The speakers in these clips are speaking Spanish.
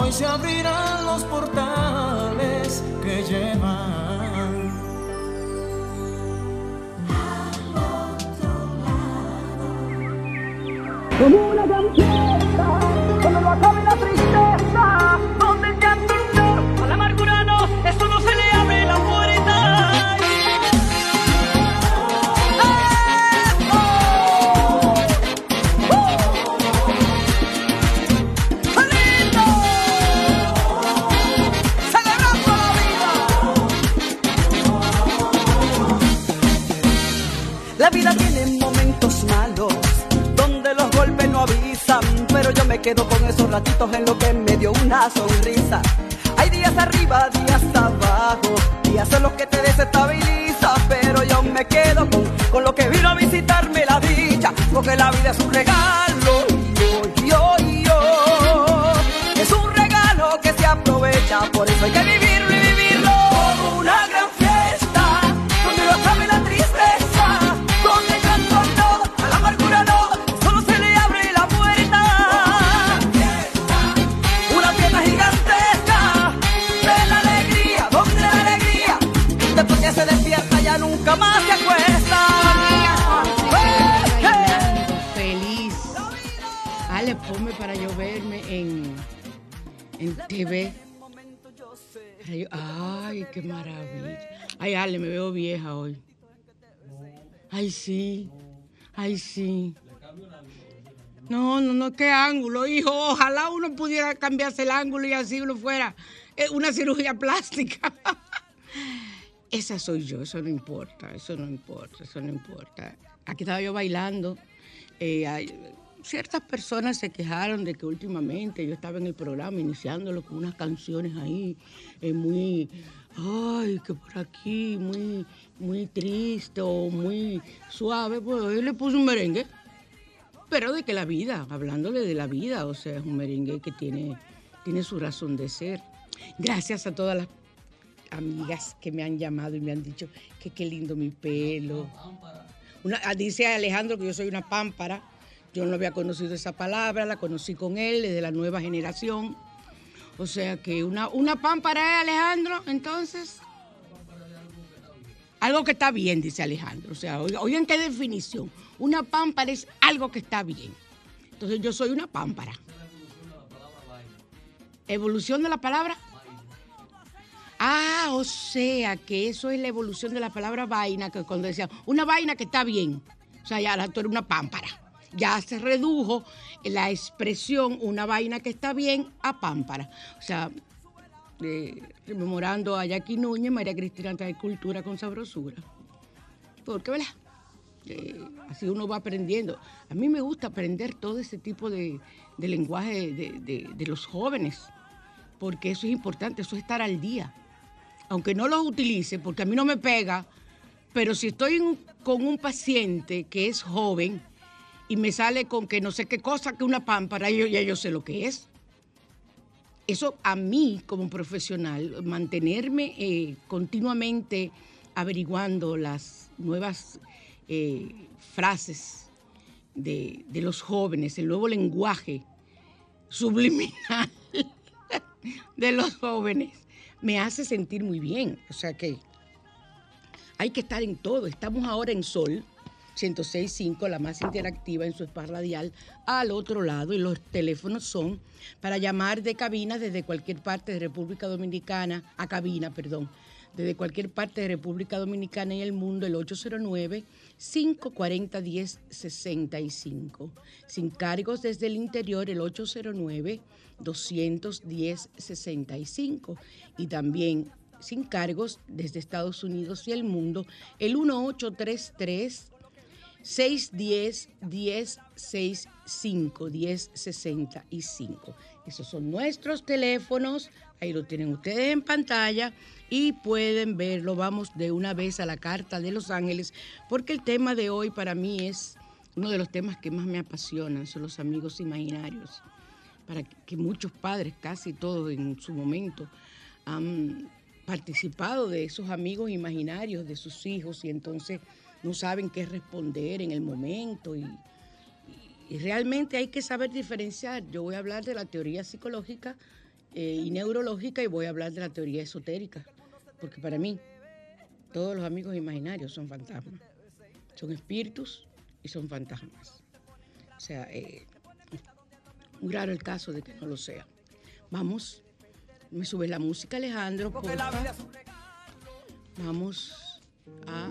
Hoy se abrirán los portales que llevan. Como una canción, quedo con esos ratitos en lo que me dio una sonrisa. Hay días arriba, días abajo, días en los que te desestabiliza, pero yo me quedo con, lo que vino a visitarme la dicha, porque la vida es un regalo, yo, yo, yo, es un regalo que se aprovecha, por eso hay que vivirlo Para yo- ay, qué maravilla. Ay, Ale, me veo vieja hoy. Ay, sí. Ay, sí. No, no, no, qué ángulo, hijo. Ojalá uno pudiera cambiarse el ángulo y así uno fuera una cirugía plástica. Esa soy yo, eso no importa, eso no importa, eso no importa. Aquí estaba yo bailando. eh, ciertas personas se quejaron de que últimamente yo estaba en el programa iniciándolo con unas canciones ahí eh, muy, ay, que por aquí, muy, muy triste o muy suave. Pues yo le puse un merengue, pero de que la vida, hablándole de la vida, o sea, es un merengue que tiene, tiene su razón de ser. Gracias a todas las amigas que me han llamado y me han dicho que qué lindo mi pelo. Una- ah, dice Alejandro que yo soy una pámpara. Yo no había conocido esa palabra, la conocí con él, es de la nueva generación. O sea que una, una pámpara es Alejandro, entonces. Algo que está bien, dice Alejandro. O sea, oiga- oigan qué definición. Una pámpara es algo que está bien. Entonces yo soy una pámpara. ¿Evolución de la palabra? Ah, o sea que eso es la evolución de la palabra vaina, que cuando decían una vaina que está bien. O sea, ya tú eres una pámpara. Ya se redujo la expresión una vaina que está bien a pámpara. O sea, rememorando a Jackie Núñez, María Cristina trae cultura con sabrosura. Porque, ¿verdad? Eh, así uno va aprendiendo. A mí me gusta aprender todo ese tipo de, de lenguaje de, de- los jóvenes, porque eso es importante, eso es estar al día. Aunque no los utilice, porque a mí no me pega, pero si estoy con un paciente que es joven y me sale con que no sé qué cosa, que una pámpara, yo, ya yo sé lo que es. Eso a mí como profesional, mantenerme eh, continuamente averiguando las nuevas eh, frases de, de los jóvenes, el nuevo lenguaje subliminal de los jóvenes, me hace sentir muy bien. O sea que hay que estar en todo. Estamos ahora en Sol 106.5, la más interactiva en su spa radial, al otro lado. Y los teléfonos son para llamar de cabina desde cualquier parte de República Dominicana, a cabina, perdón, desde cualquier parte de República Dominicana y el mundo, el 809-540-1065. Sin cargos desde el interior, el 809-210-65. Y también sin cargos desde Estados Unidos y el mundo, el 1833 610 1065 1065. Esos son nuestros teléfonos, ahí lo tienen ustedes en pantalla y pueden verlo. Vamos de una vez a la Carta de Los Ángeles, porque el tema de hoy para mí es uno de los temas que más me apasionan, son los amigos imaginarios. Para que muchos padres, casi todos en su momento, han participado de esos amigos imaginarios de sus hijos y entonces no saben qué responder en el momento y, realmente hay que saber diferenciar. Yo voy a hablar de la teoría psicológica eh, y neurológica y voy a hablar de la teoría esotérica, porque para mí todos los amigos imaginarios son fantasmas, son espíritus y son fantasmas. O sea, eh, muy raro el caso de que no lo sea. Vamos, me sube la música Alejandro, Vamos a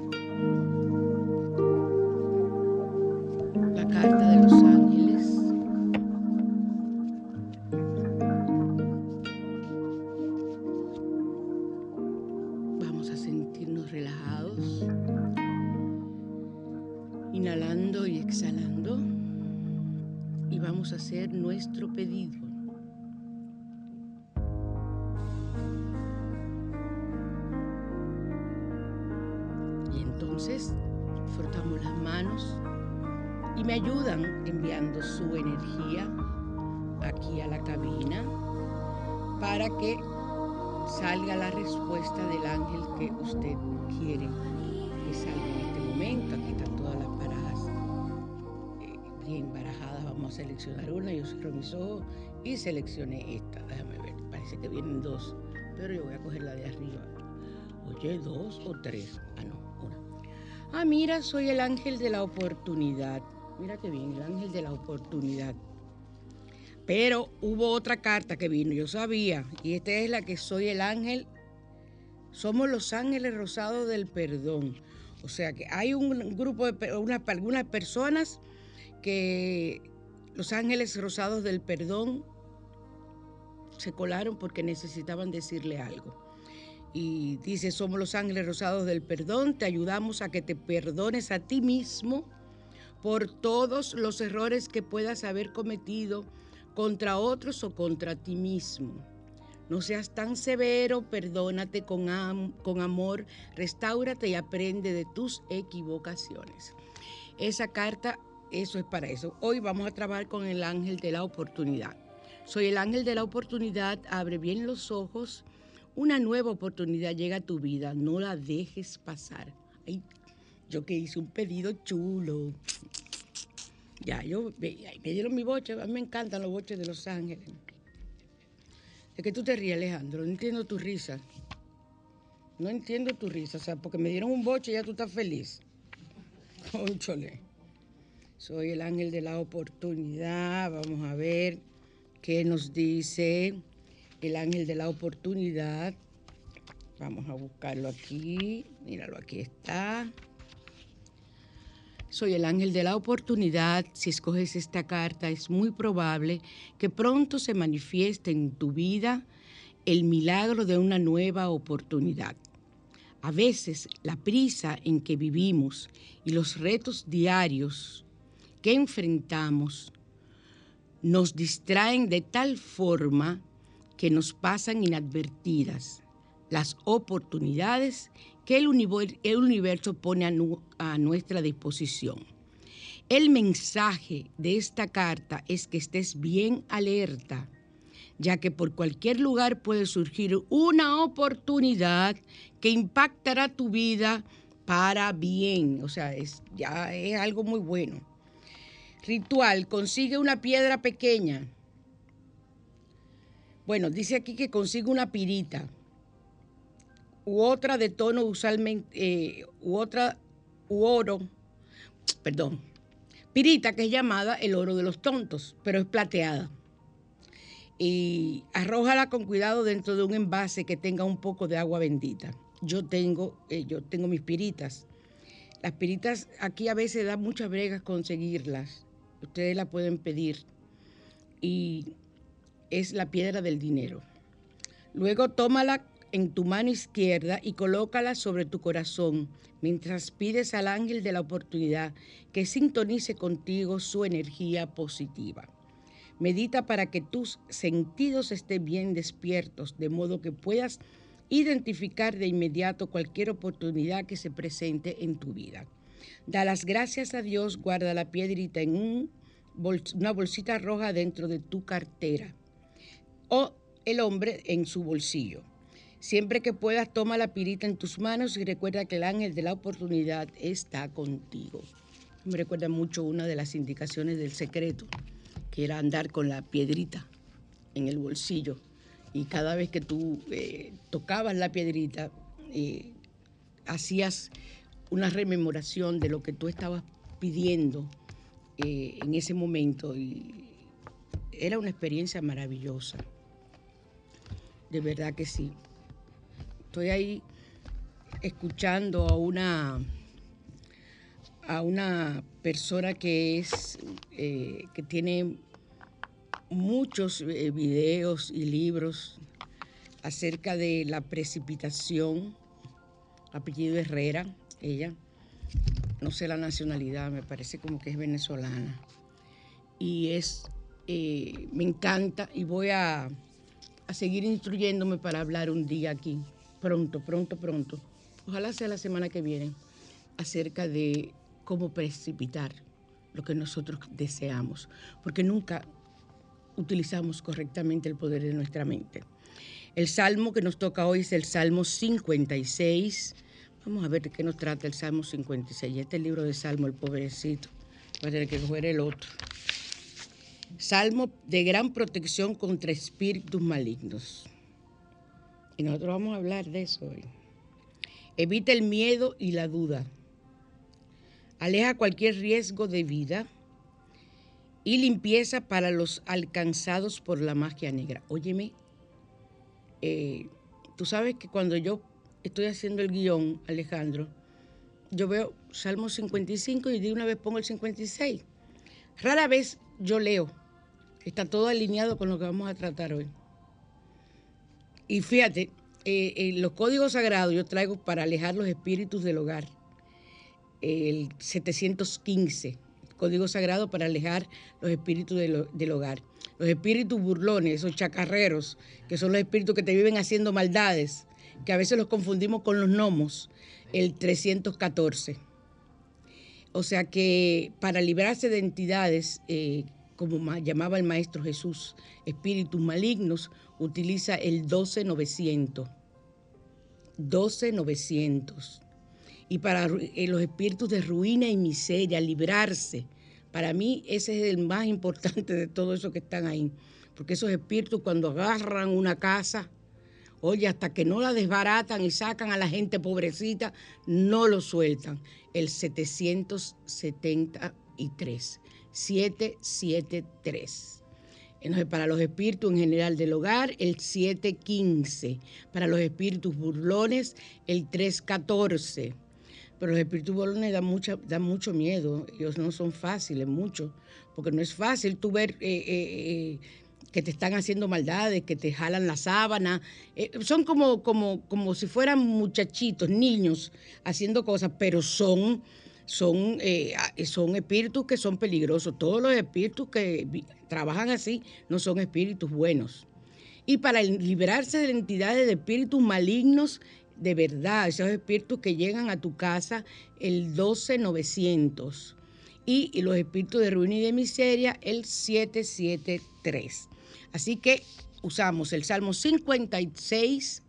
Seleccionar una. Yo cierro mis ojos y seleccioné esta. Déjame ver. Parece que vienen dos, pero yo voy a coger la de arriba. Oye, dos o tres. Ah, no, una. Ah, mira, soy el ángel de la oportunidad. Mira qué bien, el ángel de la oportunidad. Pero hubo otra carta que vino, yo sabía, y esta es la que soy el ángel. Somos los ángeles rosados del perdón. O sea que hay un grupo de algunas personas que los ángeles rosados del perdón se colaron porque necesitaban decirle algo. Y dice, somos los ángeles rosados del perdón, te ayudamos a que te perdones a ti mismo por todos los errores que puedas haber cometido contra otros o contra ti mismo. No seas tan severo, perdónate con, amor, restáurate y aprende de tus equivocaciones. Esa carta, eso es para eso. Hoy vamos a trabajar con el ángel de la oportunidad. Soy el ángel de la oportunidad, abre bien los ojos. Una nueva oportunidad llega a tu vida, no la dejes pasar. Yo que hice un pedido chulo. Ya, yo me dieron mi boche, a mí me encantan los boches de Los Ángeles. ¿De que tú te ríes, Alejandro? No entiendo tu risa. No entiendo tu risa, o sea, porque me dieron un boche y ya tú estás feliz. Conchole. Soy el ángel de la oportunidad. Vamos a ver qué nos dice el ángel de la oportunidad. Vamos a buscarlo aquí. Míralo, aquí está. Soy el ángel de la oportunidad. Si escoges esta carta, es muy probable que pronto se manifieste en tu vida el milagro de una nueva oportunidad. A veces la prisa en que vivimos y los retos diarios que enfrentamos nos distraen de tal forma que nos pasan inadvertidas las oportunidades que el, universo pone a, nuestra disposición. El mensaje de esta carta es que estés bien alerta ya que por cualquier lugar puede surgir una oportunidad que impactará tu vida para bien. O sea, es, ya es algo muy bueno. Ritual, consigue una piedra pequeña. Bueno, dice aquí que consigue una pirita u otra de tono usualmente, eh, u otra, u oro, perdón, pirita que es llamada el oro de los tontos, pero es plateada. Y arrójala con cuidado dentro de un envase que tenga un poco de agua bendita. Yo tengo, eh, yo tengo mis piritas. Las piritas aquí a veces da muchas bregas conseguirlas. Ustedes la pueden pedir. Y es la piedra del dinero. Luego tómala en tu mano izquierda y colócala sobre tu corazón mientras pides al ángel de la oportunidad que sintonice contigo su energía positiva. Medita para que tus sentidos estén bien despiertos, de modo que puedas identificar de inmediato cualquier oportunidad que se presente en tu vida. Da las gracias a Dios, guarda la piedrita en una bolsita roja dentro de tu cartera o el hombre en su bolsillo. Siempre que puedas, toma la pirita en tus manos y recuerda que el ángel de la oportunidad está contigo. Me recuerda mucho una de las indicaciones del secreto, que era andar con la piedrita en el bolsillo. Y cada vez que tú eh, tocabas la piedrita, eh, hacías una rememoración de lo que tú estabas pidiendo eh, en ese momento. Y era una experiencia maravillosa. De verdad que sí estoy ahí escuchando a una a una persona que es eh, que tiene muchos eh, videos y libros acerca de la precipitación apellido Herrera ella no sé la nacionalidad me parece como que es venezolana y es eh, me encanta y voy a, a seguir instruyéndome para hablar un día aquí pronto, pronto, pronto, ojalá sea la semana que viene, acerca de cómo precipitar lo que nosotros deseamos, porque nunca utilizamos correctamente el poder de nuestra mente. El salmo que nos toca hoy es el Salmo 56. Vamos a ver de qué nos trata el Salmo 56. Este libro de Salmo, el pobrecito, va a tener que coger el otro. Salmo de gran protección contra espíritus malignos. Y nosotros vamos a hablar de eso hoy. Evita el miedo y la duda. Aleja cualquier riesgo de vida y limpieza para los alcanzados por la magia negra. Óyeme, eh, tú sabes que cuando yo estoy haciendo el guion, Alejandro, yo veo Salmo 55 y de una vez pongo el 56. Rara vez yo leo. Está todo alineado con lo que vamos a tratar hoy. Y fíjate, eh, eh, los códigos sagrados yo traigo para alejar los espíritus del hogar. El 715, código sagrado para alejar los espíritus del, hogar. Los espíritus burlones, esos chacarreros, que son los espíritus que te viven haciendo maldades, que a veces los confundimos con los gnomos, el 314. O sea que para librarse de entidades, eh, como llamaba el Maestro Jesús, espíritus malignos, utiliza el 12900. 12900. Y para eh, los espíritus de ruina y miseria, librarse. Para mí ese es el más importante de todo eso que están ahí. Porque esos espíritus cuando agarran una casa, oye, hasta que no la desbaratan y sacan a la gente pobrecita, no lo sueltan. El 773. 773. Entonces, para los espíritus en general del hogar, el 715. Para los espíritus burlones, el 314. Pero los espíritus burlones dan, dan mucho miedo. Ellos no son fáciles, mucho. Porque no es fácil tú ver eh, eh, eh, que te están haciendo maldades, que te jalan la sábana. son como, como, como si fueran muchachitos, niños, haciendo cosas, pero son son, eh, son espíritus que son peligrosos. Todos los espíritus que trabajan así no son espíritus buenos. Y para liberarse de entidades de espíritus malignos, de verdad, esos espíritus que llegan a tu casa, el 12900. Y, y los espíritus de ruina y de miseria, el 773. Así que usamos el Salmo 56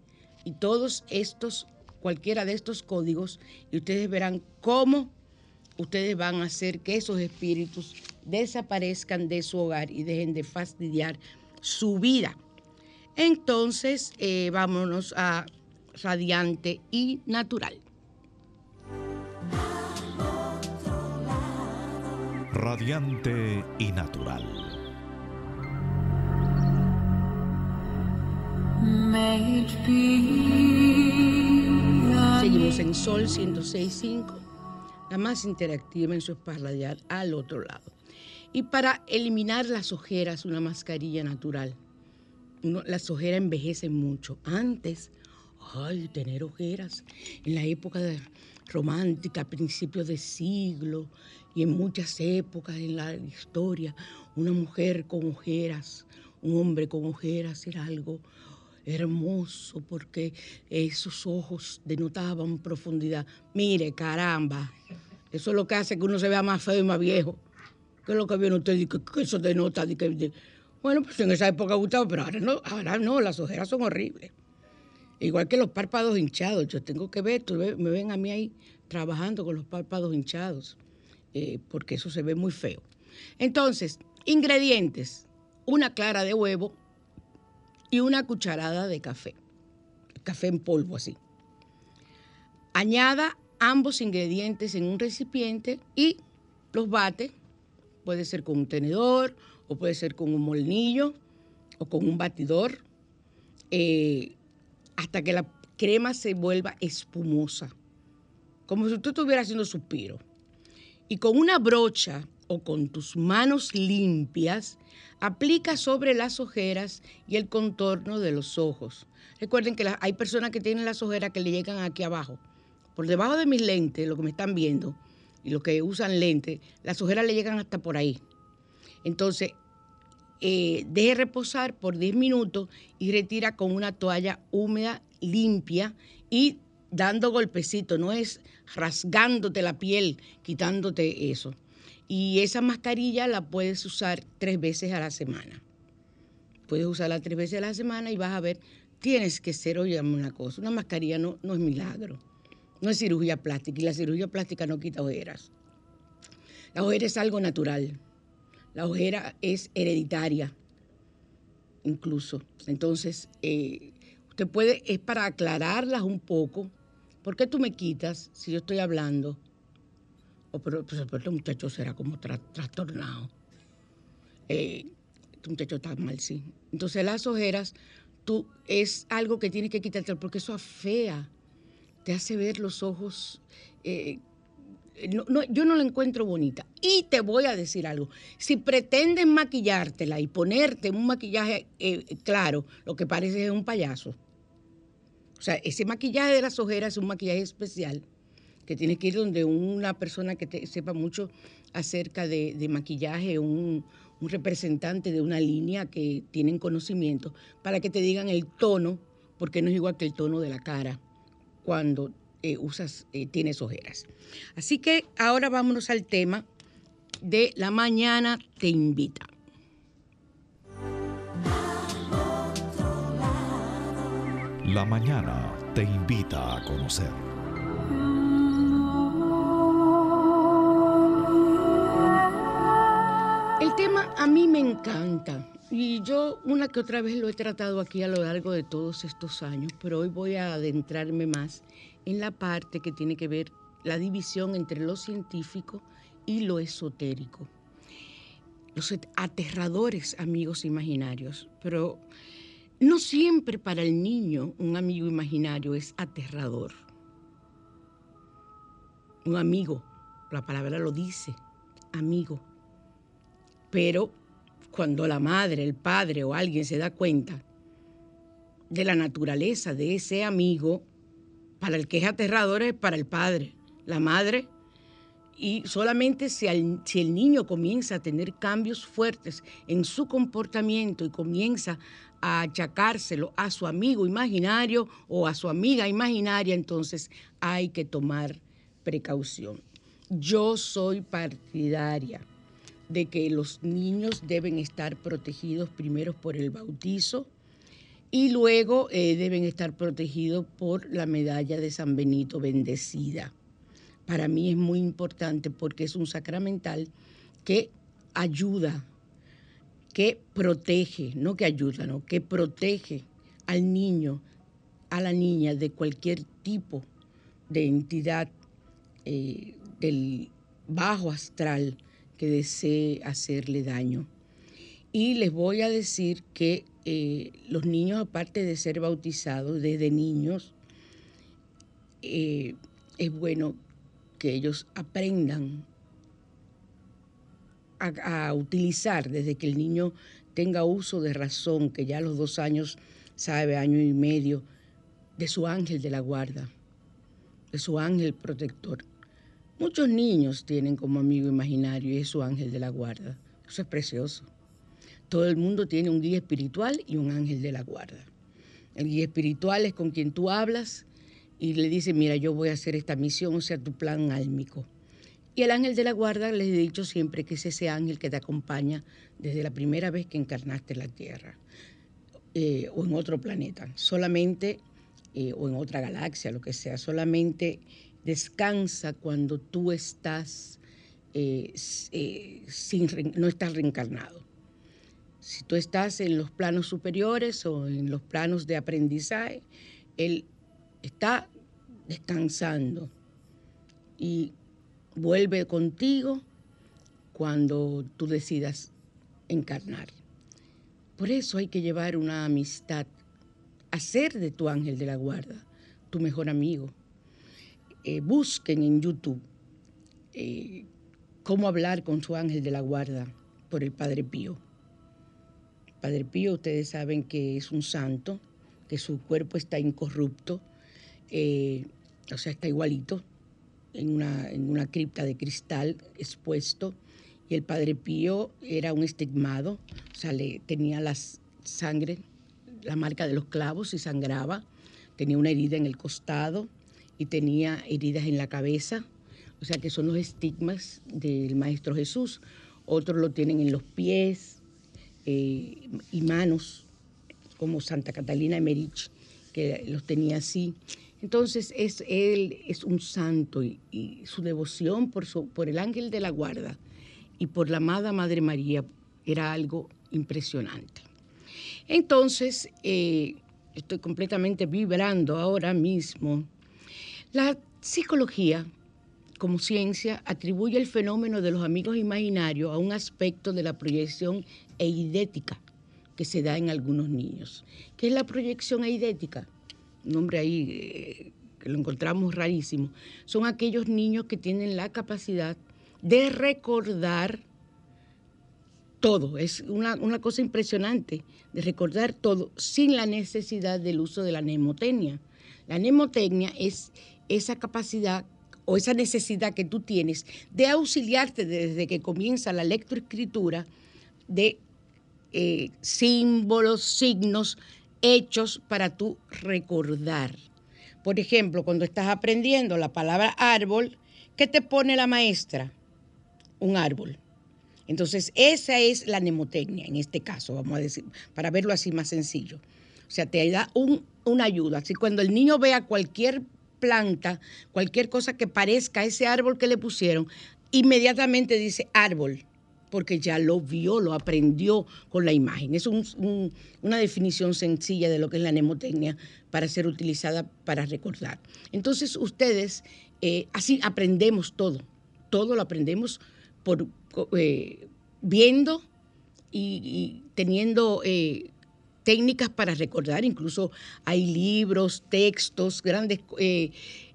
y todos estos, cualquiera de estos códigos, y ustedes verán cómo ustedes van a hacer que esos espíritus desaparezcan de su hogar y dejen de fastidiar su vida. Entonces, eh, vámonos a radiante y natural. Radiante y natural. Seguimos en Sol 106.5, la más interactiva en su radial al otro lado. Y para eliminar las ojeras, una mascarilla natural. las ojeras envejecen mucho. Antes, ay, tener ojeras. En la época de romántica, a principios de siglo y en muchas épocas en la historia, una mujer con ojeras, un hombre con ojeras era algo hermoso porque esos ojos denotaban profundidad. Mire, caramba, eso es lo que hace que uno se vea más feo y más viejo. ¿Qué es lo que viene usted? Que eso denota. bueno, pues en esa época gustaba, pero ahora no, ahora no, las ojeras son horribles. Igual que los párpados hinchados. Yo tengo que ver, me ven a mí ahí trabajando con los párpados hinchados, eh, porque eso se ve muy feo. Entonces, ingredientes. Una clara de huevo, y una cucharada de café, café en polvo así. Añada ambos ingredientes en un recipiente y los bate, puede ser con un tenedor o puede ser con un molnillo o con un batidor, eh, hasta que la crema se vuelva espumosa, como si tú estuvieras haciendo suspiro. Y con una brocha o con tus manos limpias, aplica sobre las ojeras y el contorno de los ojos. Recuerden que hay personas que tienen las ojeras que le llegan aquí abajo. Por debajo de mis lentes, lo que me están viendo, y los que usan lentes, las ojeras le llegan hasta por ahí. Entonces, eh, deje reposar por 10 minutos y retira con una toalla húmeda, limpia y dando golpecitos, no es rasgándote la piel, quitándote eso. Y esa mascarilla la puedes usar tres veces a la semana. Puedes usarla tres veces a la semana y vas a ver, tienes que ser, oye, una cosa, una mascarilla no, no es milagro, no es cirugía plástica y la cirugía plástica no quita ojeras. La ojera es algo natural, la ojera es hereditaria, incluso. Entonces, eh, usted puede, es para aclararlas un poco. ¿Por qué tú me quitas si yo estoy hablando? Oh, pero, pues, este muchacho será como trastornado. Eh, este muchacho está mal, sí. Entonces las ojeras, tú, es algo que tienes que quitarte porque eso afea, te hace ver los ojos. Eh, yo no la encuentro bonita. Y te voy a decir algo. Si pretendes maquillártela y ponerte un maquillaje eh, claro, lo que parece es un payaso. O sea, ese maquillaje de las ojeras es un maquillaje especial que tienes que ir donde una persona que te sepa mucho acerca de, maquillaje, un, representante de una línea que tienen conocimiento, para que te digan el tono, porque no es igual que el tono de la cara cuando eh, usas, eh, tienes ojeras. Así que ahora vámonos al tema de la mañana te invita. La mañana te invita a conocer. A mí me encanta. Y yo una que otra vez lo he tratado aquí a lo largo de todos estos años, pero hoy voy a adentrarme más en la parte que tiene que ver la división entre lo científico y lo esotérico. Los aterradores amigos imaginarios, pero no siempre para el niño un amigo imaginario es aterrador. Un amigo, la palabra lo dice, amigo pero cuando la madre, el padre o alguien se da cuenta de la naturaleza de ese amigo, para el que es aterrador es para el padre, la madre, y solamente si, si, el niño comienza a tener cambios fuertes en su comportamiento y comienza a achacárselo a su amigo imaginario o a su amiga imaginaria, entonces hay que tomar precaución. Yo soy partidaria de que los niños deben estar protegidos primero por el bautizo y luego eh, deben estar protegidos por la medalla de San Benito bendecida. Para mí es muy importante porque es un sacramental que ayuda, que protege, no que ayuda, no, que protege al niño, a la niña de cualquier tipo de entidad eh, del bajo astral que desee hacerle daño. Y les voy a decir que eh, los niños, aparte de ser bautizados desde niños, eh, es bueno que ellos aprendan a, utilizar desde que el niño tenga uso de razón, que ya a los dos años sabe, año y medio, de su ángel de la guarda, de su ángel protector. Muchos niños tienen como amigo imaginario y es su ángel de la guarda. Eso es precioso. Todo el mundo tiene un guía espiritual y un ángel de la guarda. El guía espiritual es con quien tú hablas y le dices, mira, yo voy a hacer esta misión, o sea, tu plan álmico. Y el ángel de la guarda, les he dicho siempre que es ese ángel que te acompaña desde la primera vez que encarnaste en la Tierra eh, o en otro planeta, solamente, eh, o en otra galaxia, lo que sea, solamente descansa cuando tú estás, eh, sin, no estás reencarnado. Si tú estás en los planos superiores o en los planos de aprendizaje, Él está descansando y vuelve contigo cuando tú decidas encarnar. Por eso hay que llevar una amistad, hacer de tu ángel de la guarda tu mejor amigo. Eh, busquen en YouTube eh, cómo hablar con su ángel de la guarda por el Padre Pío. Padre Pío, ustedes saben que es un santo, que su cuerpo está incorrupto, eh, o sea, está igualito, en una, en una cripta de cristal expuesto. Y el Padre Pío era un estigmado, o sea, le, tenía la sangre, la marca de los clavos y sangraba, tenía una herida en el costado y tenía heridas en la cabeza, o sea que son los estigmas del Maestro Jesús. Otros lo tienen en los pies, eh, y manos, como Santa Catalina Emerich, que los tenía así. Entonces, es, él es un santo y, su devoción por, por el ángel de la guarda y por la amada Madre María era algo impresionante. Entonces, eh, estoy completamente vibrando ahora mismo. La psicología como ciencia atribuye el fenómeno de los amigos imaginarios a un aspecto de la proyección eidética que se da en algunos niños. ¿Qué es la proyección eidética? Un nombre ahí eh, que lo encontramos rarísimo. Son aquellos niños que tienen la capacidad de recordar todo. Es una, cosa impresionante de recordar todo sin la necesidad del uso de la mnemotecnia. La mnemotecnia es esa capacidad o esa necesidad que tú tienes de auxiliarte desde que comienza la lectoescritura de eh, símbolos, signos, hechos para tú recordar. Por ejemplo, cuando estás aprendiendo la palabra árbol, ¿qué te pone la maestra? Un árbol. Entonces, esa es la mnemotecnia en este caso, vamos a decir, para verlo así más sencillo. O sea, te da un, una ayuda. Así cuando el niño vea cualquier planta, cualquier cosa que parezca ese árbol que le pusieron, inmediatamente dice árbol, porque ya lo vio, lo aprendió con la imagen. Es una definición sencilla de lo que es la mnemotecnia para ser utilizada para recordar. Entonces ustedes, eh, así aprendemos todo, todo lo aprendemos por eh, viendo y, teniendo eh, técnicas para recordar, incluso hay libros, textos, grandes eh,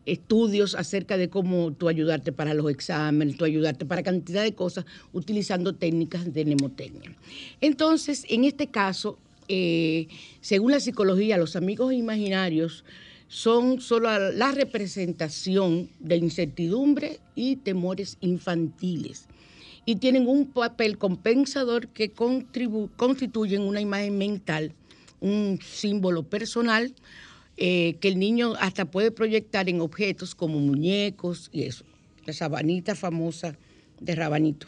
estudios acerca de cómo tú ayudarte para los exámenes, tú ayudarte para cantidad de cosas utilizando técnicas de mnemotecnia. Entonces, en este caso, eh, según la psicología, los amigos imaginarios son solo la representación de incertidumbre y temores infantiles y tienen un papel compensador que constituyen una imagen mental un símbolo personal eh, que el niño hasta puede proyectar en objetos como muñecos y eso. La sabanita famosa de Rabanito,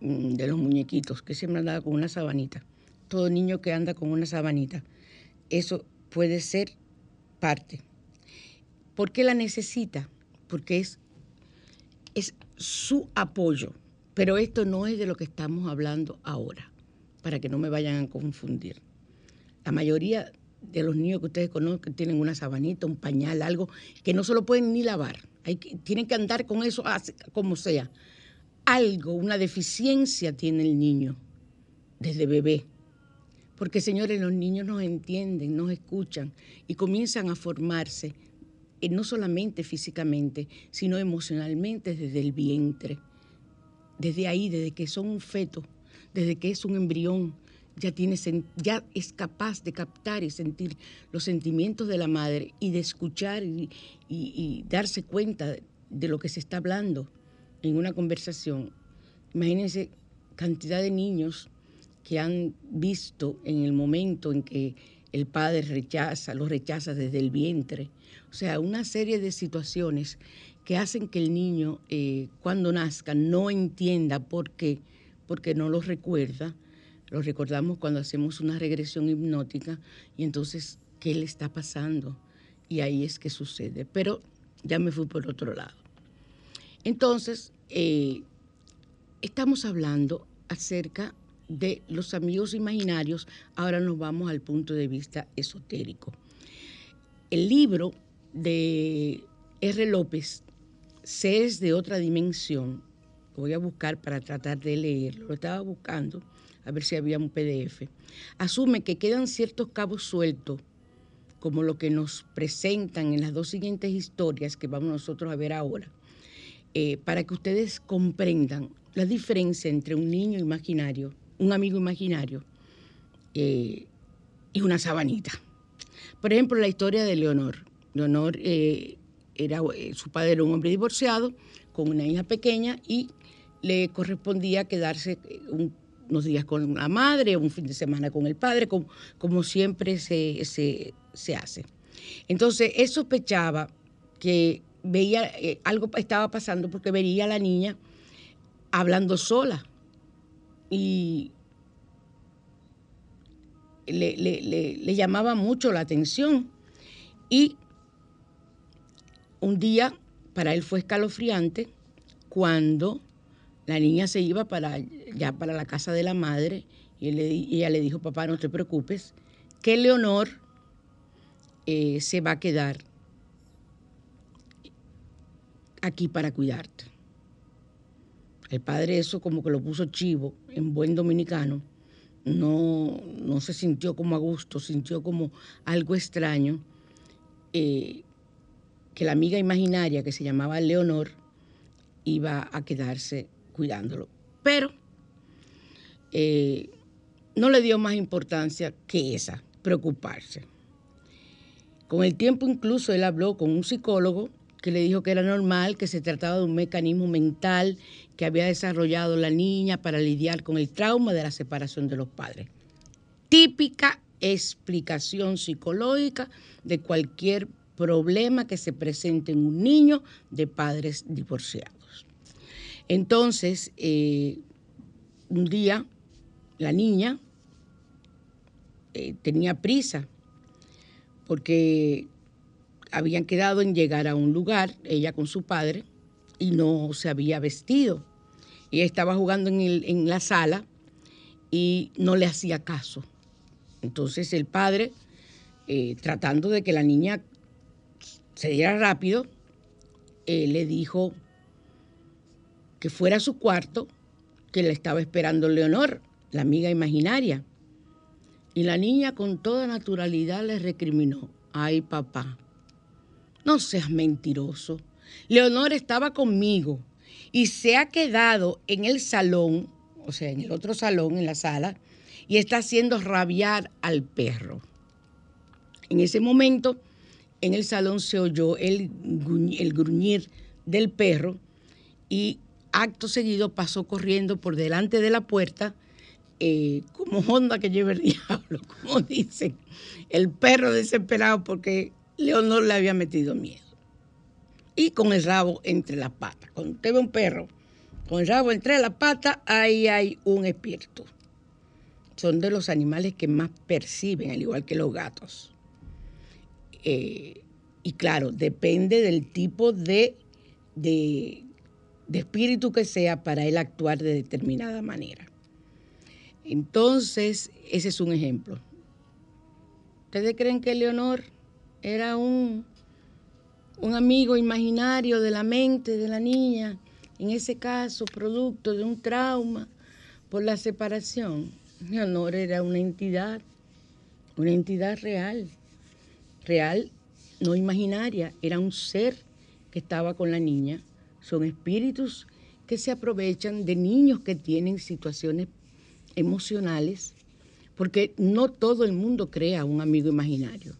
mm, de los muñequitos, que siempre andaba con una sabanita. todo niño que anda con una sabanita. Eso puede ser parte. ¿Por qué la necesita? Porque es, es su apoyo. Pero esto no es de lo que estamos hablando ahora, para que no me vayan a confundir. La mayoría de los niños que ustedes conocen tienen una sabanita, un pañal, algo que no se lo pueden ni lavar. Hay que, tienen que andar con eso como sea. Algo, una deficiencia tiene el niño desde bebé. Porque, señores, los niños nos entienden, nos escuchan y comienzan a formarse, eh, no solamente físicamente, sino emocionalmente desde el vientre. Desde ahí, desde que son un feto, desde que es un embrión, ya, tiene, ya es capaz de captar y sentir los sentimientos de la madre y de escuchar y, darse cuenta de lo que se está hablando en una conversación. Imagínense cantidad de niños que han visto en el momento en que el padre rechaza, lo rechaza desde el vientre. O sea, una serie de situaciones que hacen que el niño eh, cuando nazca no entienda por qué, porque no lo recuerda. Lo recordamos cuando hacemos una regresión hipnótica y entonces, ¿qué le está pasando? Y ahí es que sucede. Pero ya me fui por otro lado. Entonces, eh, estamos hablando acerca de los amigos imaginarios, ahora nos vamos al punto de vista esotérico. El libro de R. López, Seres de otra dimensión, lo voy a buscar para tratar de leerlo, lo estaba buscando, a ver si había un PDF, asume que quedan ciertos cabos sueltos, como lo que nos presentan en las dos siguientes historias que vamos nosotros a ver ahora, eh, para que ustedes comprendan la diferencia entre un niño imaginario un amigo imaginario eh, y una sabanita. Por ejemplo, la historia de Leonor. Leonor, eh, era, eh, su padre era un hombre divorciado con una hija pequeña y le correspondía quedarse unos días con la madre, un fin de semana con el padre, como, como siempre se, se, hace. Entonces, él sospechaba que veía algo estaba pasando porque veía a la niña hablando sola y le, llamaba mucho la atención. Y un día para él fue escalofriante cuando la niña se iba para, ya para la casa de la madre y, ella le dijo, papá, no te preocupes, que Leonor eh, se va a quedar aquí para cuidarte. El padre eso como que lo puso chivo en buen dominicano. No, no se sintió como a gusto, sintió como algo extraño. Eh, que la amiga imaginaria que se llamaba Leonor iba a quedarse cuidándolo. Pero eh, no le dio más importancia que esa, preocuparse. Con el tiempo incluso él habló con un psicólogo que le dijo que era normal, que se trataba de un mecanismo mental que había desarrollado la niña para lidiar con el trauma de la separación de los padres. Típica explicación psicológica de cualquier problema que se presente en un niño de padres divorciados. Entonces, eh, un día la niña eh, tenía prisa porque habían quedado en llegar a un lugar, ella con su padre, y no se había vestido. Y estaba jugando en, la sala y no le hacía caso. Entonces el padre, eh, tratando de que la niña se diera rápido, le dijo que fuera a su cuarto, que le estaba esperando Leonor, la amiga imaginaria. Y la niña con toda naturalidad le recriminó, ay papá, no seas mentiroso. Leonor estaba conmigo y se ha quedado en el salón, o sea, en el otro salón, en la sala, y está haciendo rabiar al perro. En ese momento, en el salón se oyó el, el gruñir del perro y acto seguido pasó corriendo por delante de la puerta eh, como onda que lleva el diablo, como dicen, el perro desesperado porque Leonor le había metido miedo. Y con el rabo entre las patas. Cuando usted ve un perro con el rabo entre las patas, ahí hay un espíritu. son de los animales que más perciben, al igual que los gatos. Eh, y claro, depende del tipo de, de, de espíritu que sea para él actuar de determinada manera. Entonces, ese es un ejemplo. ¿Ustedes creen que Leonor era un, un amigo imaginario de la mente de la niña? En ese caso, producto de un trauma por la separación. Leonor era una entidad, una entidad real, real, no imaginaria, era un ser que estaba con la niña. Son espíritus que se aprovechan de niños que tienen situaciones emocionales, porque no todo el mundo crea un amigo imaginario.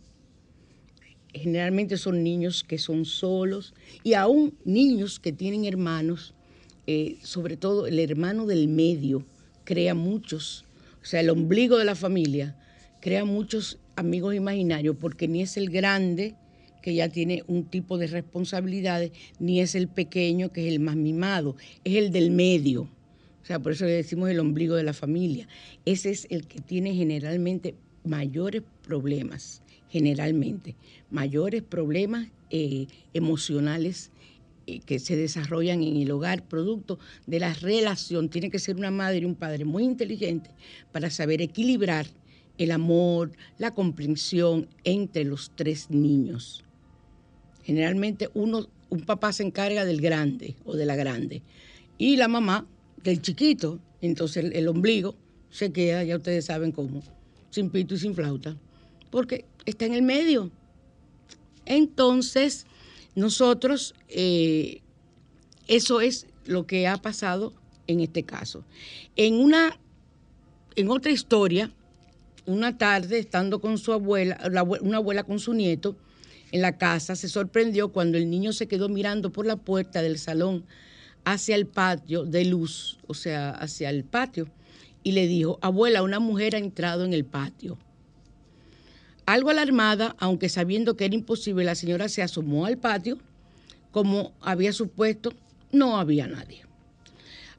Generalmente son niños que son solos y aún niños que tienen hermanos, eh, sobre todo el hermano del medio, crea muchos, o sea, el ombligo de la familia, crea muchos amigos imaginarios porque ni es el grande, que ya tiene un tipo de responsabilidades, ni es el pequeño, que es el más mimado, es el del medio. O sea, por eso le decimos el ombligo de la familia. Ese es el que tiene generalmente mayores problemas, generalmente, mayores problemas eh, emocionales eh, que se desarrollan en el hogar, producto de la relación. Tiene que ser una madre y un padre muy inteligente para saber equilibrar el amor, la comprensión entre los tres niños. Generalmente uno, un papá se encarga del grande o de la grande y la mamá del chiquito. Entonces el, ombligo se queda, ya ustedes saben cómo, sin pito y sin flauta, porque está en el medio. Entonces, nosotros, eh, eso es lo que ha pasado en este caso. En una, en otra historia, una tarde, estando con su abuela, la abue- una abuela con su nieto, en la casa, se sorprendió cuando el niño se quedó mirando por la puerta del salón hacia el patio de luz, o sea, hacia el patio, y le dijo, abuela, una mujer ha entrado en el patio. Algo alarmada, aunque sabiendo que era imposible, la señora se asomó al patio. Como había supuesto, no había nadie.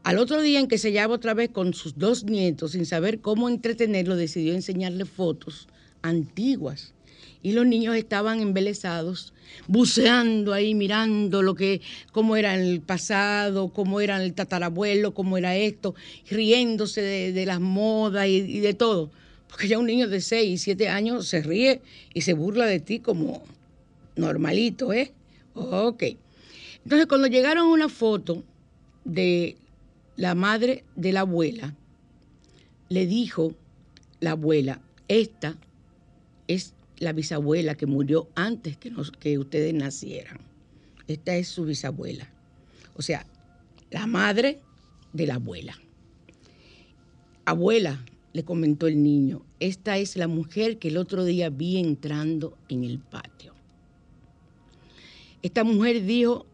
Al otro día en que se hallaba otra vez con sus dos nietos, sin saber cómo entretenerlo, decidió enseñarle fotos antiguas. Y los niños estaban embelesados, buceando ahí, mirando lo que, cómo era el pasado, cómo era el tatarabuelo, cómo era esto, riéndose de, las modas y, de todo. Porque ya un niño de 6 y 7 años se ríe y se burla de ti como normalito, ¿eh? Ok. Entonces, cuando llegaron una foto de la madre de la abuela, le dijo la abuela, esta es la bisabuela que murió antes que, nos- que ustedes nacieran. Esta es su bisabuela. O sea, la madre de la abuela. Abuela, le comentó el niño, esta es la mujer que el otro día vi entrando en el patio. Esta mujer dijo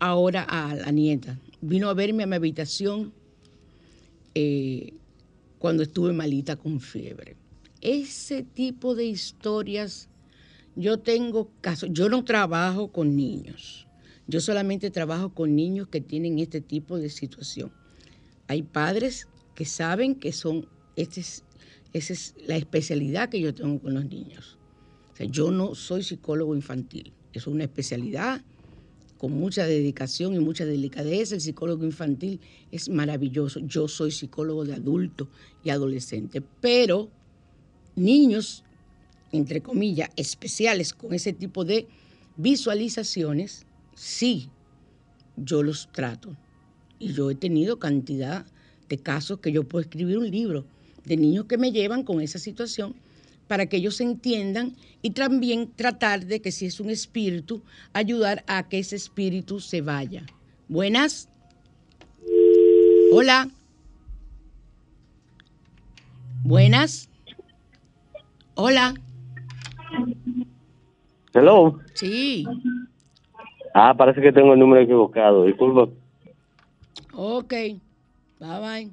ahora a la nieta, vino a verme a mi habitación eh, cuando estuve malita con fiebre. Ese tipo de historias, yo tengo casos, yo no trabajo con niños, yo solamente trabajo con niños que tienen este tipo de situación. Hay padres que saben que son, este es- esa es la especialidad que yo tengo con los niños. Yo no soy psicólogo infantil, es una especialidad con mucha dedicación y mucha delicadeza. El psicólogo infantil es maravilloso. Yo soy psicólogo de adulto y adolescente, pero niños, entre comillas, especiales con ese tipo de visualizaciones, sí, yo los trato. Y yo he tenido cantidad de casos que yo puedo escribir un libro de niños que me llevan con esa situación para que ellos entiendan y también tratar de que si es un espíritu, ayudar a que ese espíritu se vaya. Buenas. Hola. Buenas. Hola. Hello. Sí. Ah, parece que tengo el número equivocado. Disculpa. Ok. Bye bye.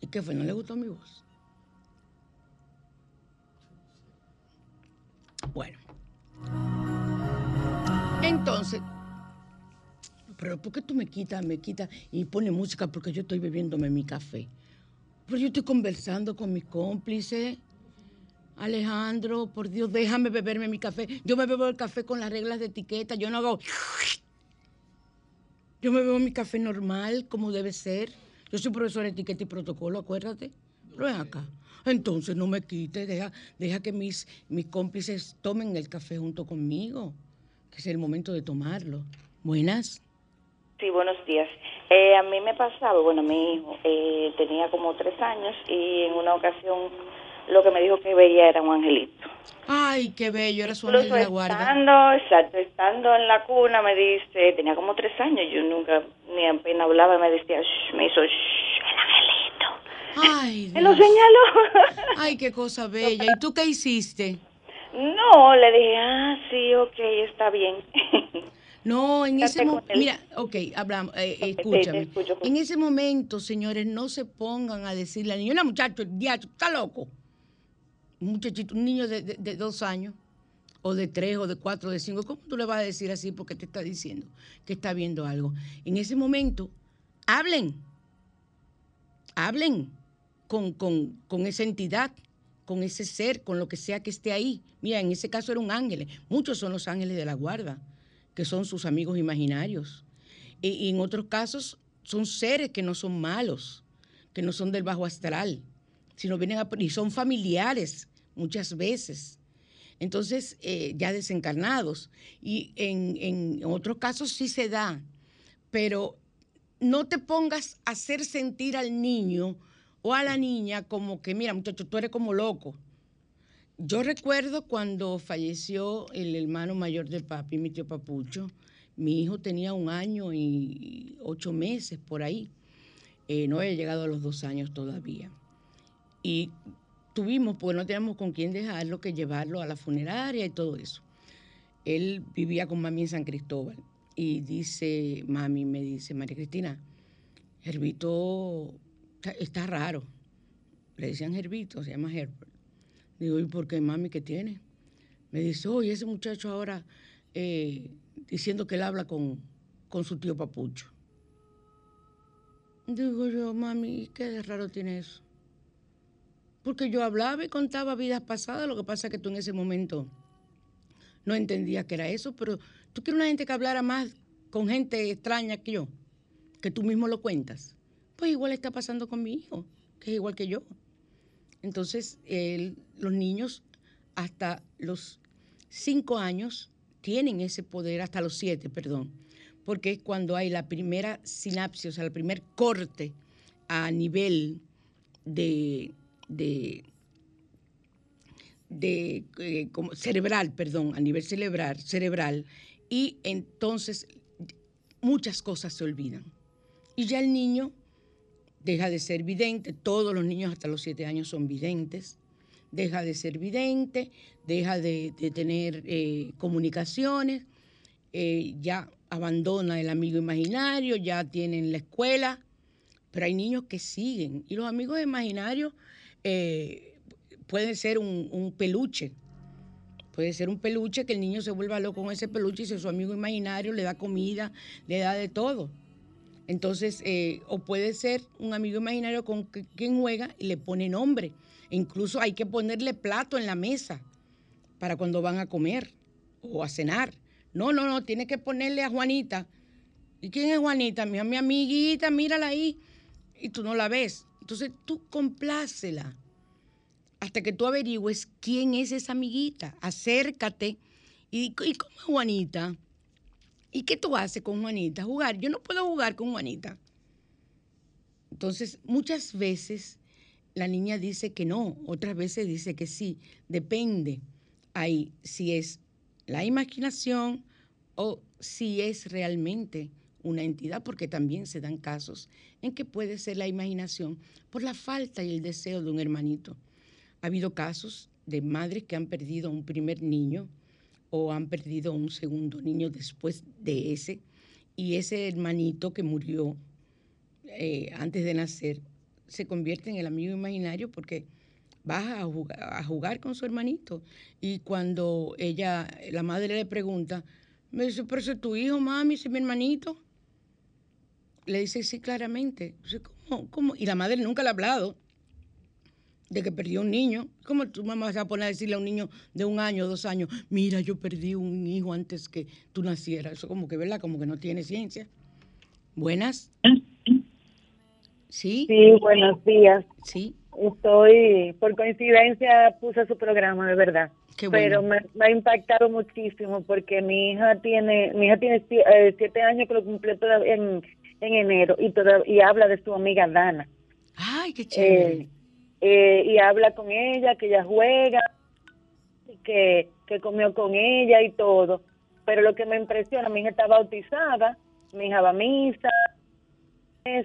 ¿Y qué fue? ¿No le gustó mi voz? Bueno. Entonces, pero ¿por qué tú me quitas, me quitas y pones música porque yo estoy bebiéndome mi café? Pero yo estoy conversando con mi cómplice. Alejandro, por Dios, déjame beberme mi café. Yo me bebo el café con las reglas de etiqueta. Yo no hago. Yo me bebo mi café normal, como debe ser. Yo soy profesor de etiqueta y protocolo, acuérdate. Pero ven acá. Entonces no me quites, deja, deja que mis, mis cómplices tomen el café junto conmigo, que es el momento de tomarlo. Buenas. Sí, buenos días. Eh, a mí me pasaba, bueno, mi hijo eh, tenía como tres años y en una ocasión lo que me dijo que veía era un angelito. Ay, qué bello, era su ángel de la guarda. Estando, exacto, estando en la cuna me dice, tenía como tres años, yo nunca ni apenas hablaba, me decía, "Shh", me hizo, "Shh, el angelito. Ay, Me lo señaló. Ay, qué cosa bella. ¿Y tú qué hiciste? no, le dije, ah, sí, ok, está bien. No, en ese momento, mira, ok, hablamos, eh, escúchame. pues. En ese momento, señores, no se pongan a decirle al niño, una muchacho, el diacho, está loco. Un muchachito, un niño de, de- de dos años, o de tres, o de cuatro, o de cinco, ¿cómo tú le vas a decir así porque te está diciendo que está viendo algo? En ese momento, hablen, hablen con, con, con esa entidad, con ese ser, con lo que sea que esté ahí. Mira, en ese caso era un ángel. Muchos son los ángeles de la guarda, que son sus amigos imaginarios. Y, en otros casos son seres que no son malos, que no son del bajo astral, sino vienen a, y son familiares muchas veces. Entonces, eh, ya desencarnados. Y en, en otros casos sí se da, pero no te pongas a hacer sentir al niño o a la niña como que, mira, muchacho, tú eres como loco. Yo recuerdo cuando falleció el hermano mayor de papi, mi tío Papucho, mi hijo tenía un año y ocho meses por ahí. Eh, no había llegado a los dos años todavía. Y tuvimos, porque no teníamos con quién dejarlo, que llevarlo a la funeraria y todo eso. Él vivía con mami en San Cristóbal. Y dice, mami, me dice, María Cristina, Herbito está, está raro. Le decían Herbito, se llama Herbert. Digo, ¿y por qué, mami, qué tiene? Me dice, oye, ese muchacho ahora eh, diciendo que él habla con, con su tío Papucho. Digo yo, mami, ¿qué raro tiene eso? Porque yo hablaba y contaba vidas pasadas, lo que pasa es que tú en ese momento no entendías que era eso, pero tú quieres una gente que hablara más con gente extraña que yo, que tú mismo lo cuentas. Pues igual está pasando con mi hijo, que es igual que yo. Entonces, los niños hasta los cinco años tienen ese poder, hasta los siete, perdón, porque es cuando hay la primera sinapsis, o sea, el primer corte a nivel de, de, eh, cerebral, perdón, a nivel cerebral, cerebral, y entonces muchas cosas se olvidan. Y ya el niño deja de ser vidente, todos los niños hasta los siete años son videntes, deja de ser vidente, deja de, tener eh, comunicaciones, eh, ya abandona el amigo imaginario, ya tienen la escuela, pero hay niños que siguen. Y los amigos imaginarios eh, pueden ser un, un peluche, puede ser un peluche que el niño se vuelva loco con ese peluche y si su amigo imaginario le da comida, le da de todo. Entonces, eh, o puede ser un amigo imaginario con quien juega y le pone nombre. E incluso hay que ponerle plato en la mesa para cuando van a comer o a cenar. No, no, no, tiene que ponerle a Juanita. ¿Y quién es Juanita? Mi, mi amiguita, mírala ahí. Y tú no la ves. Entonces tú complácela hasta que tú averigües quién es esa amiguita. Acércate. ¿Y, y cómo Juanita? ¿Y qué tú haces con Juanita? Jugar. Yo no puedo jugar con Juanita. Entonces, muchas veces la niña dice que no, otras veces dice que sí. Depende ahí si es la imaginación o si es realmente una entidad, porque también se dan casos en que puede ser la imaginación por la falta y el deseo de un hermanito. Ha habido casos de madres que han perdido a un primer niño o han perdido un segundo niño después de ese, y ese hermanito que murió eh, antes de nacer se convierte en el amigo imaginario porque va a jugar, con su hermanito. Y cuando ella, la madre le pregunta, me dice, pero es tu hijo, mami, es mi hermanito. Le dice, sí, claramente. Dice, ¿cómo, cómo? Y la madre nunca le ha hablado. De que perdió un niño. ¿Cómo tu mamá se va a poner a decirle a un niño de un año, dos años, mira, yo perdí un hijo antes que tú nacieras? Eso como que, ¿verdad? Como que no tiene ciencia. Buenas. Sí, Sí, buenos días. sí, Estoy, por coincidencia, puse su programa, de verdad. qué bueno. Pero me, me ha impactado muchísimo porque mi hija tiene, mi hija tiene eh, siete años que lo cumplió todavía en, en enero y toda- y habla de su amiga Dana. Ay, qué chévere. Eh, eh, y habla con ella, que ella juega, que, que comió con ella y todo. Pero lo que me impresiona, mi hija está bautizada, mi hija va a misa,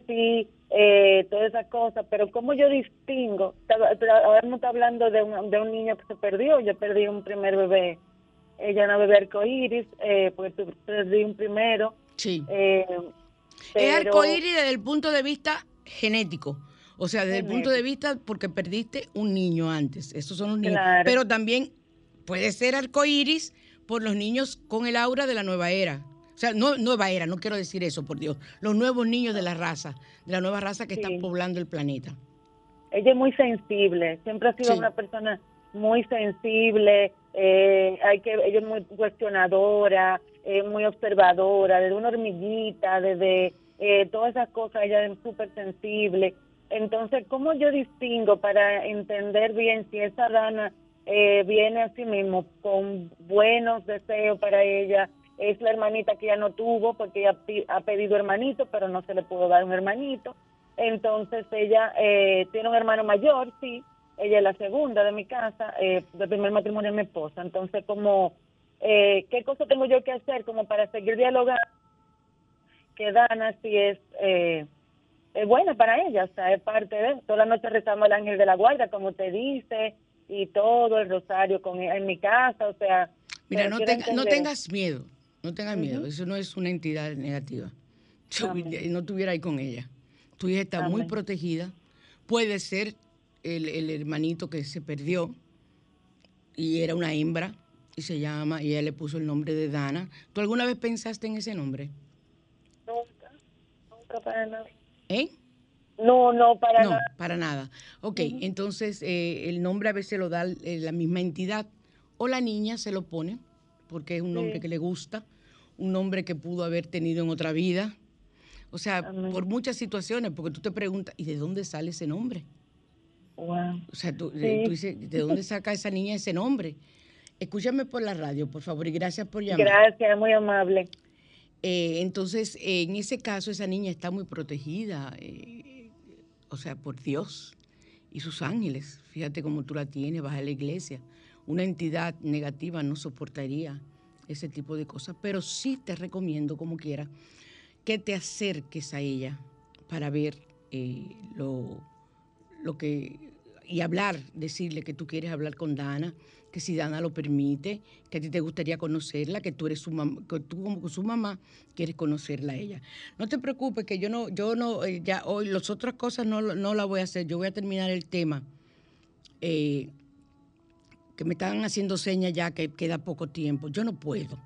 sí, eh, todas esas cosas, pero como yo distingo, ahora no está hablando de un, de un niño que se perdió, yo perdí un primer bebé, ella una bebé arcoíris, eh, pues perdí un primero. sí. Eh, Es pero- arcoíris desde el punto de vista genético. O sea, desde el punto de vista porque perdiste un niño antes. Esos son los niños. Claro. Pero también puede ser arcoíris por los niños con el aura de la nueva era. O sea, no nueva era, no quiero decir eso, por Dios. Los nuevos niños de la raza, de la nueva raza que Sí. está poblando el planeta. ella es muy sensible, siempre ha sido Sí. una persona muy sensible, eh, hay que, ella es muy cuestionadora, eh, muy observadora, desde una hormiguita, desde eh, todas esas cosas, ella es súper sensible. Entonces, ¿cómo yo distingo para entender bien si esa dana eh, viene a sí mismo con buenos deseos para ella? Es la hermanita que ella no tuvo porque ella ha pedido hermanito, pero no se le pudo dar un hermanito. Entonces ella eh, tiene un hermano mayor, sí, ella es la segunda de mi casa, eh, del primer matrimonio de mi esposa. Entonces, como, eh, ¿qué cosa tengo yo que hacer como para seguir dialogando? Que Dana sí es, eh, es buena para ella, o sea, es parte de Toda la noche rezamos al ángel de la guarda, como te dice, y todo el rosario con en mi casa, o sea... Mira, no, tenga- no tengas miedo, no tengas miedo. Eso no es una entidad negativa. Yo Amén. no estuviera ahí con ella. Tu hija está muy protegida. Puede ser el, el hermanito que se perdió y era una hembra y se llama, y ella le puso el nombre de Dana. ¿Tú alguna vez pensaste en ese nombre? Nunca, nunca para nada. ¿Eh? No, no, para No, nada. para nada. Ok, entonces eh, el nombre a veces lo da eh, la misma entidad o la niña se lo pone porque es un nombre Sí. que le gusta, un nombre que pudo haber tenido en otra vida. O sea, Amén. por muchas situaciones, porque tú te preguntas, ¿y de dónde sale ese nombre? Wow. O sea, tú, Sí. tú dices, ¿de dónde saca esa niña ese nombre? Escúchame por la radio, por favor, y gracias por llamar. Gracias, muy amable. Eh, entonces, en ese caso, esa niña está muy protegida, eh, o sea, por Dios y sus ángeles. Fíjate cómo tú la tienes, vas a la iglesia. Una entidad negativa no soportaría ese tipo de cosas, pero sí te recomiendo, como quiera, que te acerques a ella para ver eh, lo, lo que y hablar, decirle que tú quieres hablar con Dana, que si Dana lo permite, que a ti te gustaría conocerla, que tú eres su mamá, que tú como su mamá quieres conocerla a ella. No te preocupes que yo no, yo no, eh, ya hoy las otras cosas no, no las voy a hacer. Yo voy a terminar el tema. eh, que me están haciendo señas ya que queda poco tiempo. Yo no puedo.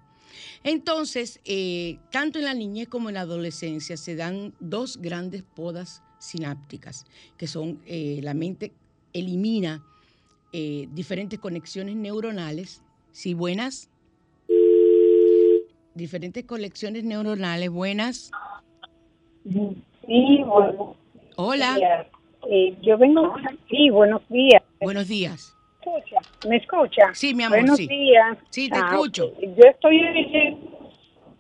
Entonces, eh, tanto en la niñez como en la adolescencia se dan dos grandes podas sinápticas, que son la mente elimina eh, diferentes conexiones neuronales, sí, buenas, diferentes conexiones neuronales, buenas, Sí, bueno. hola. Eh, yo vengo. Sí, buenos días. buenos días. ¿Me escucha? ¿Me escucha? Sí, mi amor, Buenos sí. días. Sí, te Ah, escucho. Yo estoy en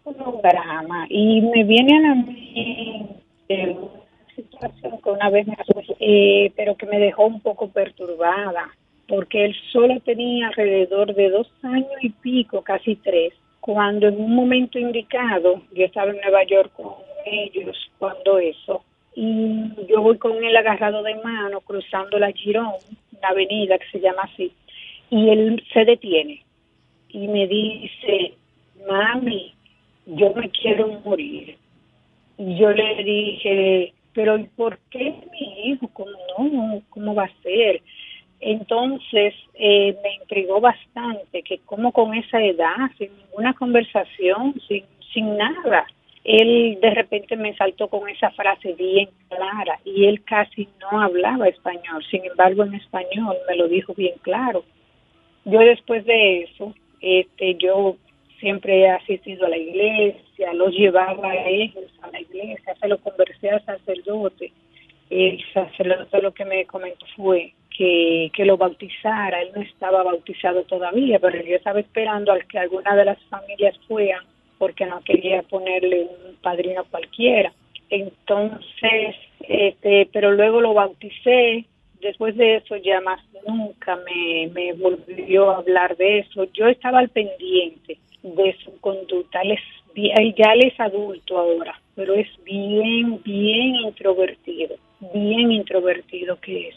un programa y me viene a la mente una situación que una vez me eh, pero que me dejó un poco perturbada, porque él solo tenía alrededor de dos años y pico, casi tres, cuando en un momento indicado, yo estaba en Nueva York con ellos, cuando eso, y yo voy con él agarrado de mano, cruzando la Girón, una avenida que se llama así, y él se detiene y me dice, mami, yo me quiero morir. Y yo le dije, pero ¿y por qué mi hijo? ¿Cómo no? ¿Cómo va a ser? Entonces eh, me intrigó bastante que como con esa edad, sin ninguna conversación, sin, sin nada, él de repente me saltó con esa frase bien clara y él casi no hablaba español, sin embargo en español me lo dijo bien claro. Yo después de eso, este, yo siempre he asistido a la iglesia, los llevaba a ellos a la iglesia, se lo conversé al sacerdote. El sacerdote lo que me comentó fue que, que lo bautizara, él no estaba bautizado todavía, pero yo estaba esperando al que alguna de las familias fueran porque no quería ponerle un padrino cualquiera. Entonces, este, pero luego lo bauticé. Después de eso ya más nunca me, me volvió a hablar de eso. Yo estaba al pendiente de su conducta. Él, es, ya él es adulto ahora, pero es bien, bien introvertido, bien introvertido que es.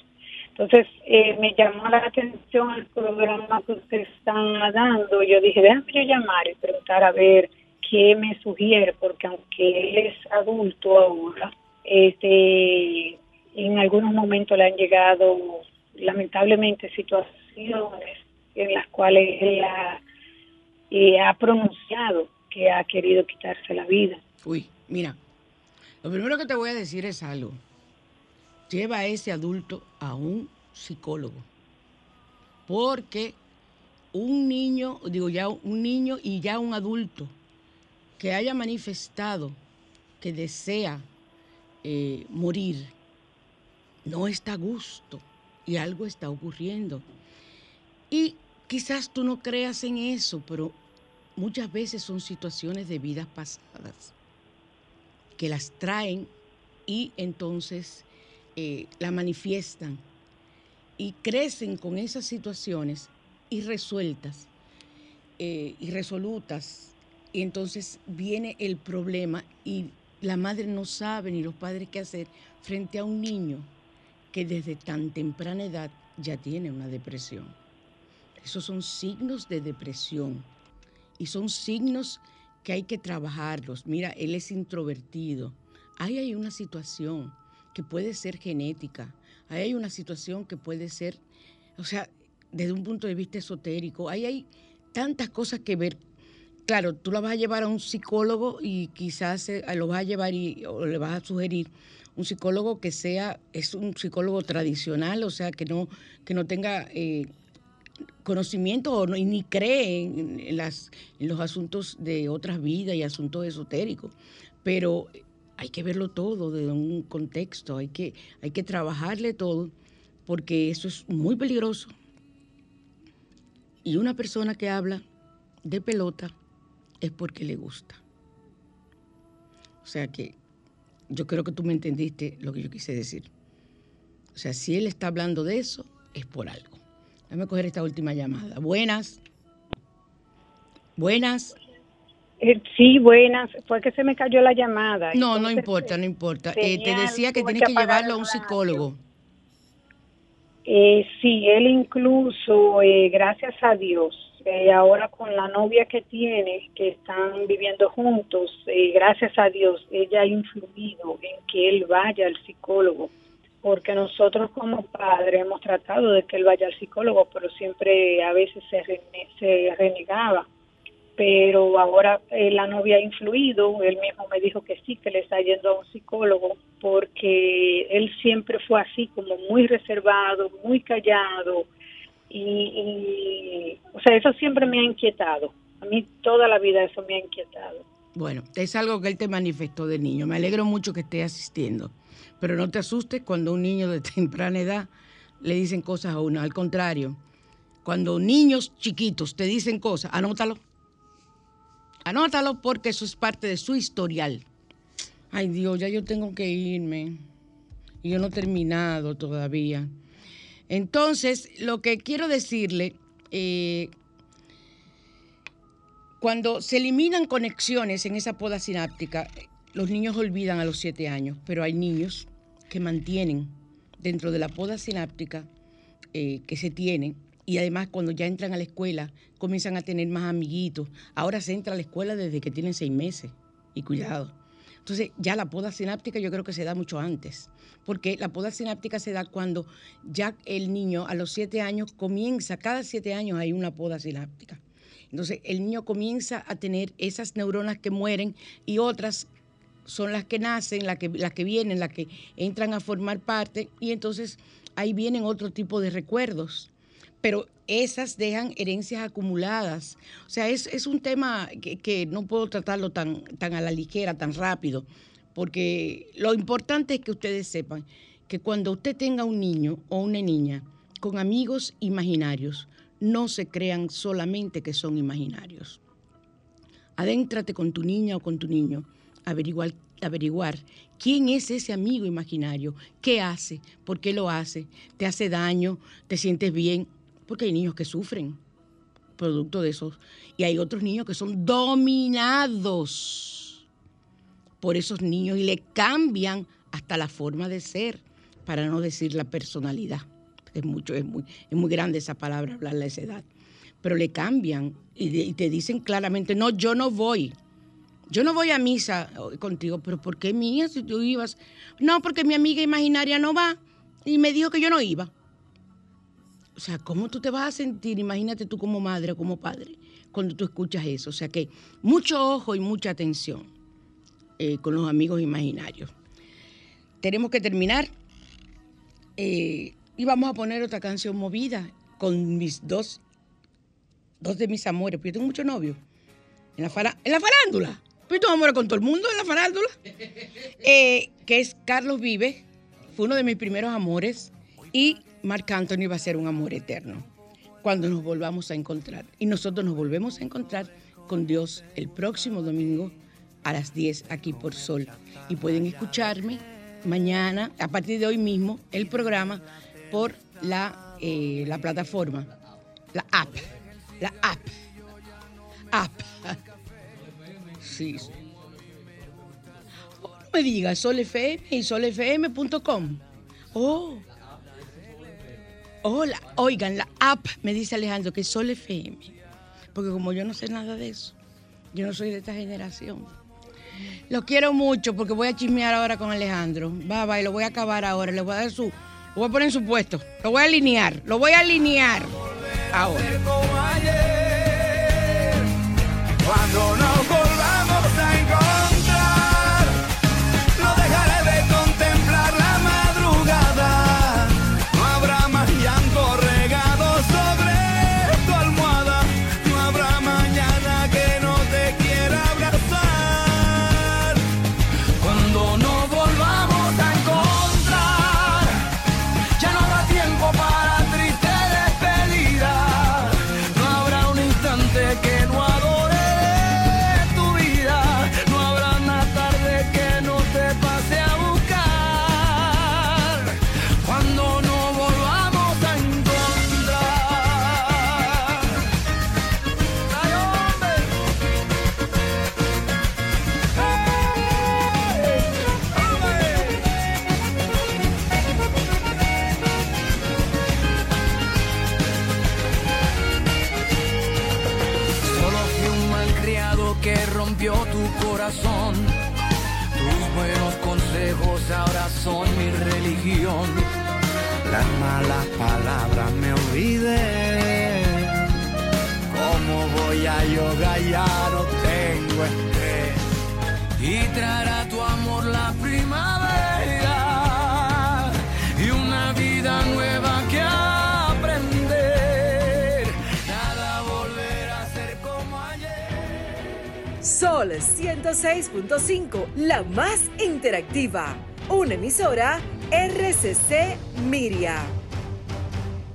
Entonces eh, me llamó la atención el programa que ustedes están dando. Yo dije, déjame yo llamar y preguntar a ver qué me sugiere, porque aunque él es adulto ahora, este, en algunos momentos le han llegado lamentablemente situaciones en las cuales él ha, eh, ha pronunciado que ha querido quitarse la vida. Uy, mira, lo primero que te voy a decir es algo. Lleva a ese adulto a un psicólogo. Porque un niño, digo ya un niño y ya un adulto que haya manifestado que desea eh, morir, no está a gusto y algo está ocurriendo. Y quizás tú no creas en eso, pero muchas veces son situaciones de vidas pasadas que las traen y entonces eh, la manifiestan y crecen con esas situaciones irresueltas, eh, irresolutas, y entonces viene el problema y la madre no sabe ni los padres qué hacer frente a un niño que desde tan temprana edad ya tiene una depresión. Esos son signos de depresión y son signos que hay que trabajarlos. Mira, él es introvertido. Ahí hay una situación que puede ser genética. Ahí hay una situación que puede ser, o sea, desde un punto de vista esotérico. Ahí hay tantas cosas que ver claro, tú la vas a llevar a un psicólogo y quizás eh, lo vas a llevar y, o le vas a sugerir un psicólogo que sea, es un psicólogo tradicional, o sea, que no, que no tenga eh, conocimiento o ni cree en, las, en los asuntos de otras vidas y asuntos esotéricos. Pero hay que verlo todo desde un contexto, hay que, hay que trabajarle todo, porque eso es muy peligroso. Y una persona que habla de pelota, es porque le gusta. O sea que yo creo que tú me entendiste lo que yo quise decir. O sea, si él está hablando de eso, es por algo. Déjame coger esta última llamada. Buenas. Buenas. Eh, sí, buenas. Fue que se me cayó la llamada. No, no importa, no importa. Eh, te decía que tienes que, llevarlo a un psicólogo. Eh, sí, él incluso, gracias a Dios, ahora con la novia que tiene, que están viviendo juntos, eh, gracias a Dios, ella ha influido en que él vaya al psicólogo, porque nosotros como padres hemos tratado de que él vaya al psicólogo, pero siempre a veces se, se renegaba. Pero ahora eh, la novia ha influido, él mismo me dijo que sí, que le está yendo a un psicólogo, porque él siempre fue así, como muy reservado, muy callado, y, o sea, eso siempre me ha inquietado. A mí toda la vida eso me ha inquietado. Bueno, es algo que él te manifestó de niño. Me alegro mucho que esté asistiendo. Pero no te asustes cuando un niño de temprana edad le dicen cosas a uno. Al contrario, cuando niños chiquitos te dicen cosas, anótalo. Anótalo porque eso es parte de su historial. Ay Dios, ya yo tengo que irme. Y yo no he terminado todavía. Entonces, lo que quiero decirle, eh, cuando se eliminan conexiones en esa poda sináptica, los niños olvidan a los siete años, pero hay niños que mantienen dentro de la poda sináptica eh, que se tiene y además cuando ya entran a la escuela comienzan a tener más amiguitos. Ahora se entra a la escuela desde que tienen seis meses y cuidado. Entonces, ya la poda sináptica yo creo que se da mucho antes, porque la poda sináptica se da cuando ya el niño a los siete años comienza, cada siete años hay una poda sináptica. Entonces, el niño comienza a tener esas neuronas que mueren y otras son las que nacen, las que, las que vienen, las que entran a formar parte y entonces ahí vienen otro tipo de recuerdos. Pero esas dejan herencias acumuladas. O sea, es, es un tema que, no puedo tratarlo tan, tan a la ligera, tan rápido, porque lo importante es que ustedes sepan que cuando usted tenga un niño o una niña con amigos imaginarios, no se crean solamente que son imaginarios. Adéntrate con tu niña o con tu niño, averiguar, averiguar quién es ese amigo imaginario, qué hace, por qué lo hace, te hace daño, te sientes bien, porque hay niños que sufren producto de esos y hay otros niños que son dominados por esos niños y le cambian hasta la forma de ser, para no decir la personalidad. Es mucho, es muy, es muy grande esa palabra hablarla a esa edad. Pero le cambian y, y te dicen claramente, no, yo no voy. Yo no voy a misa contigo, pero ¿por qué mía si tú ibas? No, porque mi amiga imaginaria no va y me dijo que yo no iba. O sea, ¿cómo tú te vas a sentir? Imagínate tú como madre o como padre cuando tú escuchas eso. O sea que mucho ojo y mucha atención eh, con los amigos imaginarios. Tenemos que terminar eh, y vamos a poner otra canción movida con mis dos, dos de mis amores, porque yo tengo muchos novios. En la, fara, en la farándula. Pues tengo amores con todo el mundo en la farándula. Eh, que es Carlos Vive, fue uno de mis primeros amores. Y Marc Anthony va a ser un amor eterno cuando nos volvamos a encontrar. Y nosotros nos volvemos a encontrar con Dios el próximo domingo a las 10 aquí por Sol. Y pueden escucharme mañana, a partir de hoy mismo, el programa por la, eh, la plataforma, la app, la app, app. Sí. No me digas, Sol FM y solfm.com. Oh. Hola, oigan, la app, me dice Alejandro, que es Sol FM. Porque como yo no sé nada de eso, yo no soy de esta generación. Lo quiero mucho porque voy a chismear ahora con Alejandro. Va, va, y lo voy a acabar ahora. Le voy a dar su. Lo voy a poner en su puesto. Lo voy a alinear. Lo voy a alinear. Ahora. Cuando nos 106.5, la más interactiva. Una emisora RCC Miria.